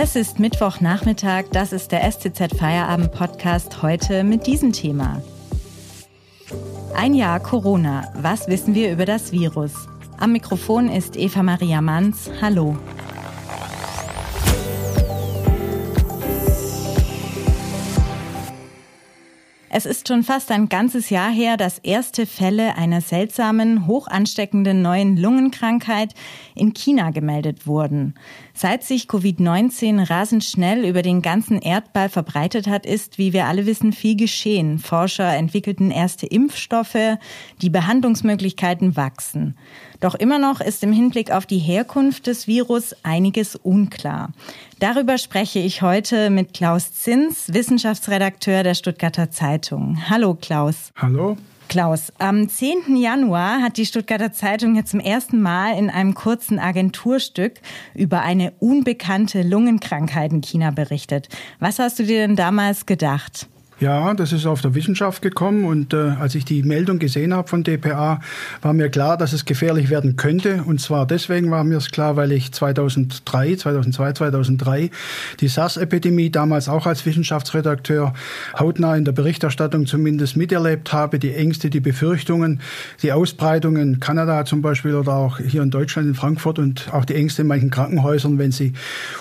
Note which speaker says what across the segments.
Speaker 1: Es ist Mittwochnachmittag, das ist der STZ Feierabend Podcast heute mit diesem Thema. Ein Jahr Corona. Was wissen wir über das Virus? Am Mikrofon ist Eva Maria Manns. Hallo. Es ist schon fast ein ganzes Jahr her, dass erste Fälle einer seltsamen, hoch ansteckenden neuen Lungenkrankheit in China gemeldet wurden. Seit sich Covid-19 rasend schnell über den ganzen Erdball verbreitet hat, ist, wie wir alle wissen, viel geschehen. Forscher entwickelten erste Impfstoffe, die Behandlungsmöglichkeiten wachsen. Doch immer noch ist im Hinblick auf die Herkunft des Virus einiges unklar. Darüber spreche ich heute mit Klaus Zins, Wissenschaftsredakteur der Stuttgarter Zeitung. Hallo Klaus.
Speaker 2: Hallo.
Speaker 1: Klaus, am 10. Januar hat die Stuttgarter Zeitung jetzt zum ersten Mal in einem kurzen Agenturstück über eine unbekannte Lungenkrankheit in China berichtet. Was hast du dir denn damals gedacht?
Speaker 2: Ja, das ist auf der Wissenschaft gekommen und äh, als ich die Meldung gesehen habe von DPA, war mir klar, dass es gefährlich werden könnte. Und zwar deswegen war mir es klar, weil ich 2003, 2002, 2003 die SARS-Epidemie damals auch als Wissenschaftsredakteur hautnah in der Berichterstattung zumindest miterlebt habe. Die Ängste, die Befürchtungen, die Ausbreitung in Kanada zum Beispiel oder auch hier in Deutschland, in Frankfurt und auch die Ängste in manchen Krankenhäusern, wenn sie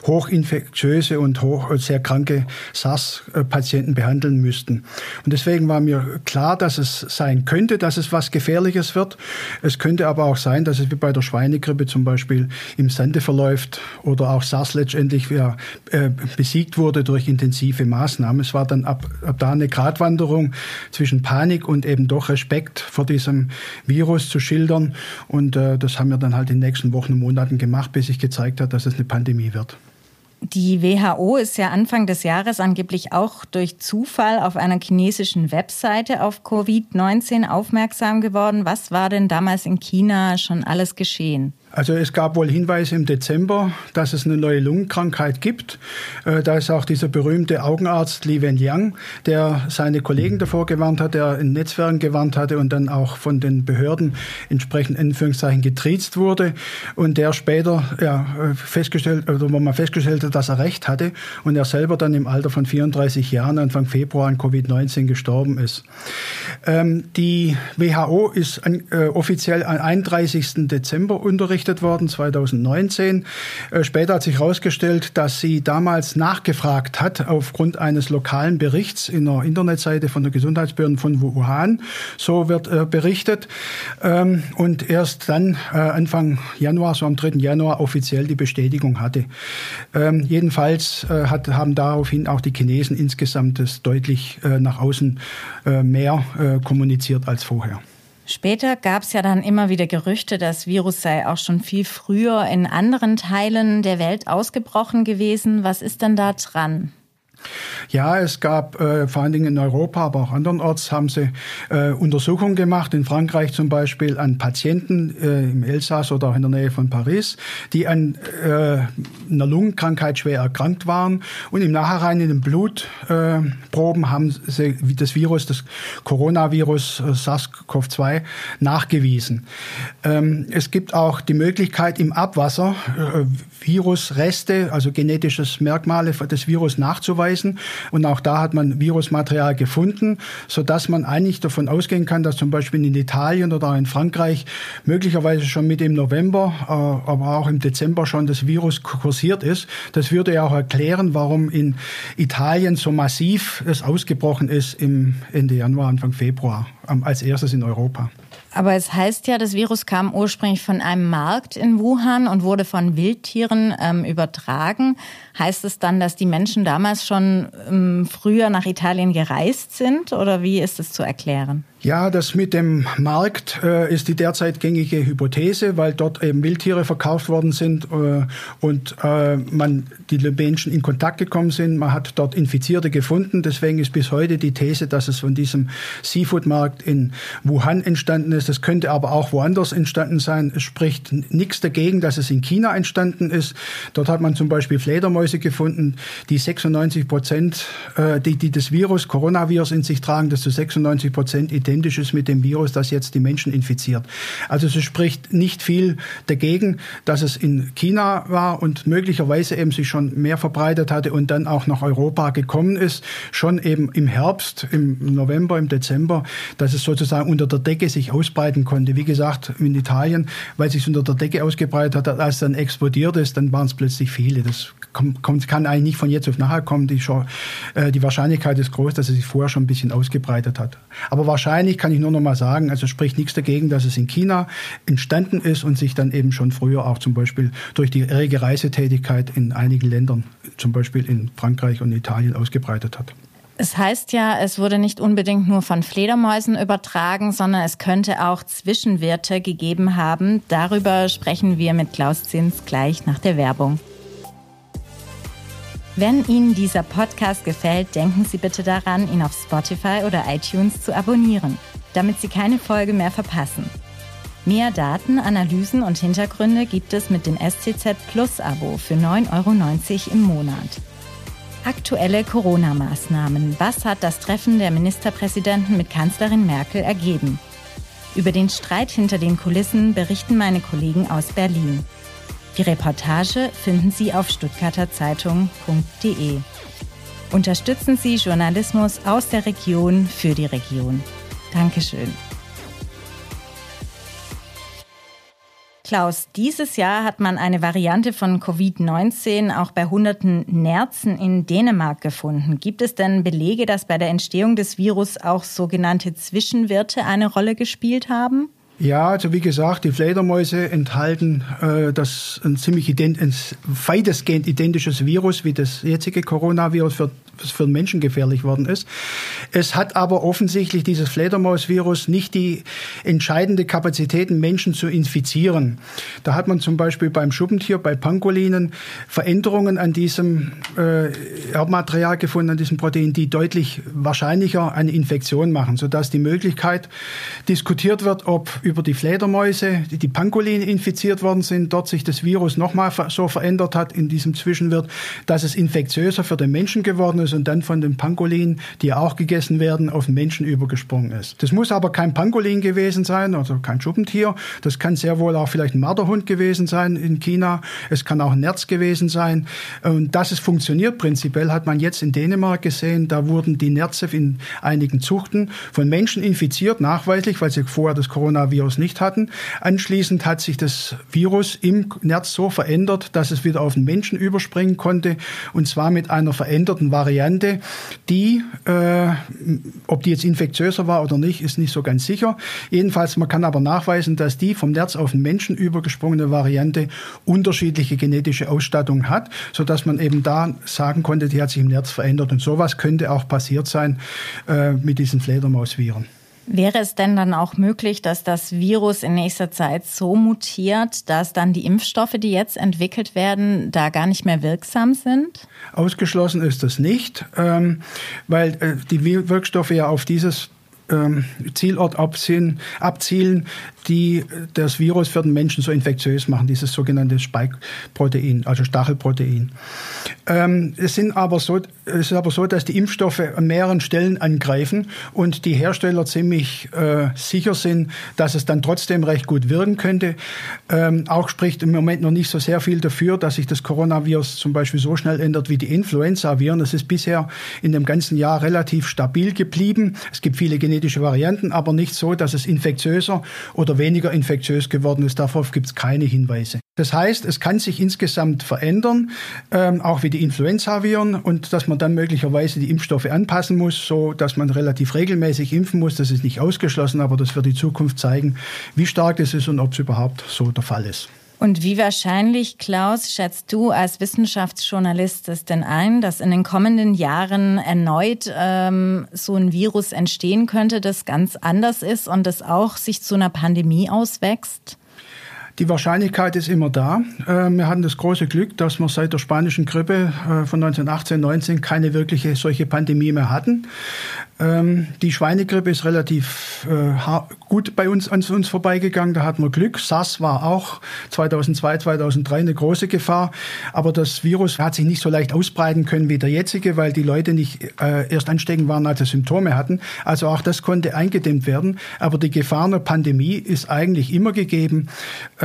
Speaker 2: hochinfektiöse und hoch, sehr kranke SARS-Patienten behandeln müssen müssten. Und deswegen war mir klar, dass es sein könnte, dass es was Gefährliches wird. Es könnte aber auch sein, dass es wie bei der Schweinegrippe zum Beispiel im Sande verläuft oder auch SARS letztendlich ja, äh, besiegt wurde durch intensive Maßnahmen. Es war dann ab, ab da eine Gratwanderung zwischen Panik und eben doch Respekt vor diesem Virus zu schildern. Und äh, das haben wir dann halt in den nächsten Wochen und Monaten gemacht, bis sich gezeigt hat, dass es eine Pandemie wird.
Speaker 1: Die WHO ist ja Anfang des Jahres angeblich auch durch Zufall auf einer chinesischen Webseite auf Covid-19 aufmerksam geworden. Was war denn damals in China schon alles geschehen?
Speaker 2: Also es gab wohl Hinweise im Dezember, dass es eine neue Lungenkrankheit gibt. Äh, da ist auch dieser berühmte Augenarzt Li Wenliang, der seine Kollegen davor gewarnt hat, der in Netzwerken gewarnt hatte und dann auch von den Behörden entsprechend in Anführungszeichen getriezt wurde und der später ja, festgestellt, oder wo man festgestellt hat, dass er recht hatte und er selber dann im Alter von 34 Jahren Anfang Februar an Covid-19 gestorben ist. Ähm, die WHO ist äh, offiziell am 31. Dezember unterrichtet eingerichtet worden, 2019. Äh, später hat sich herausgestellt, dass sie damals nachgefragt hat aufgrund eines lokalen Berichts in der Internetseite von der Gesundheitsbehörde von Wuhan. So wird äh, berichtet. Ähm, und erst dann äh, Anfang Januar, so am 3. Januar, offiziell die Bestätigung hatte. Ähm, jedenfalls haben daraufhin auch die Chinesen insgesamt das deutlich nach außen mehr kommuniziert als vorher.
Speaker 1: Später gab es ja dann immer wieder Gerüchte, das Virus sei auch schon viel früher in anderen Teilen der Welt ausgebrochen gewesen. Was ist denn da dran?
Speaker 2: Ja, es gab äh, vor allen Dingen in Europa, aber auch andernorts haben sie äh, Untersuchungen gemacht, in Frankreich zum Beispiel an Patienten äh, im Elsass oder auch in der Nähe von Paris, die an einer Lungenkrankheit schwer erkrankt waren. Und im Nachhinein in den Blutproben haben sie das Virus, das Coronavirus äh, SARS-CoV-2 nachgewiesen. Ähm, es gibt auch die Möglichkeit, im Abwasser äh, Virusreste, also genetisches Merkmale des Virus nachzuweisen. Und auch da hat man Virusmaterial gefunden, sodass man eigentlich davon ausgehen kann, dass zum Beispiel in Italien oder in Frankreich möglicherweise schon mit im November, äh, aber auch im Dezember schon das Virus kursiert ist. Das würde ja auch erklären, warum in Italien so massiv es ausgebrochen ist im Ende Januar, Anfang Februar, als erstes in Europa.
Speaker 1: Aber es heißt ja, das Virus kam ursprünglich von einem Markt in Wuhan und wurde von Wildtieren ähm, übertragen. Heißt es dann, dass die Menschen damals schon ähm, früher nach Italien gereist sind oder wie ist es zu erklären?
Speaker 2: Ja, das mit dem Markt äh, ist die derzeit gängige Hypothese, weil dort eben Wildtiere verkauft worden sind äh, und äh, man die Menschen in Kontakt gekommen sind. Man hat dort Infizierte gefunden. Deswegen ist bis heute die These, dass es von diesem Seafood-Markt in Wuhan entstanden ist. Das könnte aber auch woanders entstanden sein. Es spricht nichts dagegen, dass es in China entstanden ist. Dort hat man zum Beispiel Fledermäuse gefunden, die 96 Prozent, äh, die, die das Virus, Coronavirus in sich tragen, das zu 96 Prozent identisch ist mit dem Virus, das jetzt die Menschen infiziert. Also es spricht nicht viel dagegen, dass es in China war und möglicherweise eben sich schon mehr verbreitet hatte und dann auch nach Europa gekommen ist, schon eben im Herbst, im November, im Dezember, dass es sozusagen unter der Decke sich ausbreiten konnte. Wie gesagt, in Italien, weil es sich unter der Decke ausgebreitet hat, als es dann explodiert ist, dann waren es plötzlich viele. Das kommt, kann eigentlich nicht von jetzt auf nachher kommen. Die, äh, die Wahrscheinlichkeit ist groß, dass es sich vorher schon ein bisschen ausgebreitet hat. Aber wahrscheinlich kann ich nur noch mal sagen, also spricht nichts dagegen, dass es in China entstanden ist und sich dann eben schon früher auch zum Beispiel durch die rege Reisetätigkeit in einigen Ländern, zum Beispiel in Frankreich und Italien, ausgebreitet hat.
Speaker 1: Es heißt ja, es wurde nicht unbedingt nur von Fledermäusen übertragen, sondern es könnte auch Zwischenwirte gegeben haben. Darüber sprechen wir mit Klaus Zins gleich nach der Werbung. Wenn Ihnen dieser Podcast gefällt, denken Sie bitte daran, ihn auf Spotify oder iTunes zu abonnieren, damit Sie keine Folge mehr verpassen. Mehr Daten, Analysen und Hintergründe gibt es mit dem STZ Plus Abo für 9,90 Euro im Monat. Aktuelle Corona-Maßnahmen. Was hat das Treffen der Ministerpräsidenten mit Kanzlerin Merkel ergeben? Über den Streit hinter den Kulissen berichten meine Kollegen aus Berlin. Die Reportage finden Sie auf stuttgarterzeitung.de. Unterstützen Sie Journalismus aus der Region für die Region. Dankeschön. Klaus, dieses Jahr hat man eine Variante von Covid-19 auch bei hunderten Nerzen in Dänemark gefunden. Gibt es denn Belege, dass bei der Entstehung des Virus auch sogenannte Zwischenwirte eine Rolle gespielt haben?
Speaker 2: Ja, also wie gesagt, die Fledermäuse enthalten äh, das ein ziemlich ident ein weitestgehend identisches Virus wie das jetzige Coronavirus für was für den Menschen gefährlich worden ist. Es hat aber offensichtlich dieses Fledermausvirus nicht die entscheidende Kapazität, Menschen zu infizieren. Da hat man zum Beispiel beim Schuppentier, bei Pangolinen, Veränderungen an diesem äh, Erbmaterial gefunden, an diesem Protein, die deutlich wahrscheinlicher eine Infektion machen, sodass die Möglichkeit diskutiert wird, ob über die Fledermäuse, die, die Pangoline infiziert worden sind, dort sich das Virus nochmal so verändert hat in diesem Zwischenwirt, dass es infektiöser für den Menschen geworden ist und dann von den Pangolinen, die auch gegessen werden, auf den Menschen übergesprungen ist. Das muss aber kein Pangolin gewesen sein, also kein Schuppentier. Das kann sehr wohl auch vielleicht ein Marderhund gewesen sein in China. Es kann auch ein Nerz gewesen sein. Und dass es funktioniert prinzipiell, hat man jetzt in Dänemark gesehen. Da wurden die Nerze in einigen Zuchten von Menschen infiziert, nachweislich, weil sie vorher das Coronavirus nicht hatten. Anschließend hat sich das Virus im Nerz so verändert, dass es wieder auf den Menschen überspringen konnte und zwar mit einer veränderten Variante Variante, die, äh, ob die jetzt infektiöser war oder nicht, ist nicht so ganz sicher. Jedenfalls, man kann aber nachweisen, dass die vom Nerz auf den Menschen übergesprungene Variante unterschiedliche genetische Ausstattung hat, sodass man eben da sagen konnte, die hat sich im Nerz verändert. Und sowas könnte auch passiert sein äh, mit diesen Fledermausviren.
Speaker 1: Wäre es denn dann auch möglich, dass das Virus in nächster Zeit so mutiert, dass dann die Impfstoffe, die jetzt entwickelt werden, da gar nicht mehr wirksam sind?
Speaker 2: Ausgeschlossen ist das nicht, ähm, weil äh, die Wirkstoffe ja auf dieses ähm, Zielort abzielen, abzielen, die das Virus für den Menschen so infektiös machen, dieses sogenannte Spike-Protein, also Stachelprotein. Ähm, es, sind aber so, es ist aber so, dass die Impfstoffe an mehreren Stellen angreifen und die Hersteller ziemlich äh, sicher sind, dass es dann trotzdem recht gut wirken könnte. Ähm, auch spricht im Moment noch nicht so sehr viel dafür, dass sich das Coronavirus zum Beispiel so schnell ändert wie die Influenza-Viren. Es ist bisher in dem ganzen Jahr relativ stabil geblieben. Es gibt viele genetische Varianten, aber nicht so, dass es infektiöser oder weniger infektiös geworden ist. Darauf gibt es keine Hinweise. Das heißt, es kann sich insgesamt verändern, ähm, auch wie die Influenza-Viren und dass man dann möglicherweise die Impfstoffe anpassen muss, so dass man relativ regelmäßig impfen muss. Das ist nicht ausgeschlossen, aber das wird die Zukunft zeigen, wie stark das ist und ob es überhaupt so der Fall ist.
Speaker 1: Und wie wahrscheinlich, Klaus, schätzt du als Wissenschaftsjournalist es denn ein, dass in den kommenden Jahren erneut ähm, so ein Virus entstehen könnte, das ganz anders ist und das auch sich zu einer Pandemie auswächst?
Speaker 2: Die Wahrscheinlichkeit ist immer da. Äh, wir hatten das große Glück, dass wir seit der spanischen Grippe äh, von 1918, 19 keine wirkliche solche Pandemie mehr hatten. Ähm, die Schweinegrippe ist relativ äh, gut bei uns an uns vorbeigegangen. Da hatten wir Glück. SARS war auch 2002, 2003 eine große Gefahr. Aber das Virus hat sich nicht so leicht ausbreiten können wie der jetzige, weil die Leute nicht erst ansteckend waren, als sie Symptome hatten. Also auch das konnte eingedämmt werden. Aber die Gefahr einer Pandemie ist eigentlich immer gegeben.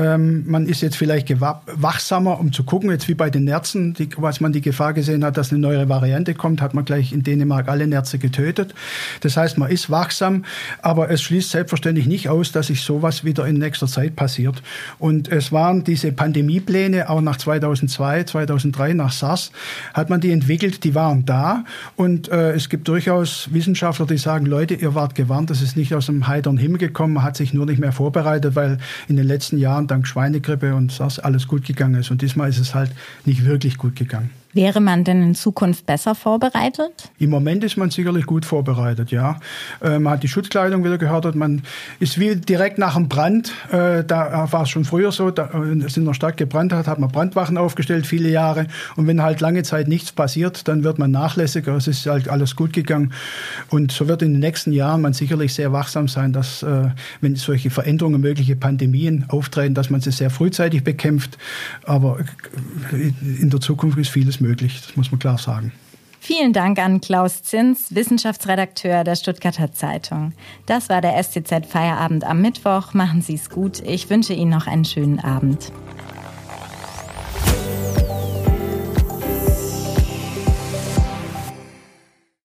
Speaker 2: Ähm, man ist jetzt vielleicht wachsamer, um zu gucken, jetzt wie bei den Nerzen, die, was man die Gefahr gesehen hat, dass eine neue Variante kommt, hat man gleich in Dänemark alle Nerze getötet. Das heißt, man ist wachsam, aber es schließt selbstverständlich nicht aus, dass sich sowas wieder in nächster Zeit passiert. Und es waren diese Pandemiepläne, auch nach 2002, 2003, nach SARS, hat man die entwickelt, die waren da. Und äh, es gibt durchaus Wissenschaftler, die sagen, Leute, ihr wart gewarnt, das ist nicht aus dem heiteren Himmel gekommen, man hat sich nur nicht mehr vorbereitet, weil in den letzten Jahren dank Schweinegrippe und SARS alles gut gegangen ist. Und diesmal ist es halt nicht wirklich gut gegangen.
Speaker 1: Wäre man denn in Zukunft besser vorbereitet?
Speaker 2: Im Moment ist man sicherlich gut vorbereitet, ja. Äh, man hat die Schutzkleidung wieder gehört, man ist wie direkt nach dem Brand, äh, da war es schon früher so, da äh, es in der Stadt gebrannt hat, hat man Brandwachen aufgestellt, viele Jahre. Und wenn halt lange Zeit nichts passiert, dann wird man nachlässiger. Es ist halt alles gut gegangen. Und so wird in den nächsten Jahren man sicherlich sehr wachsam sein, dass, wenn solche Veränderungen, mögliche Pandemien auftreten, dass man sie sehr frühzeitig bekämpft. Aber in der Zukunft ist vieles möglich, das muss man klar sagen.
Speaker 1: Vielen Dank an Klaus Zins, Wissenschaftsredakteur der Stuttgarter Zeitung. Das war der STZ Feierabend am Mittwoch. Machen Sie es gut. Ich wünsche Ihnen noch einen schönen Abend.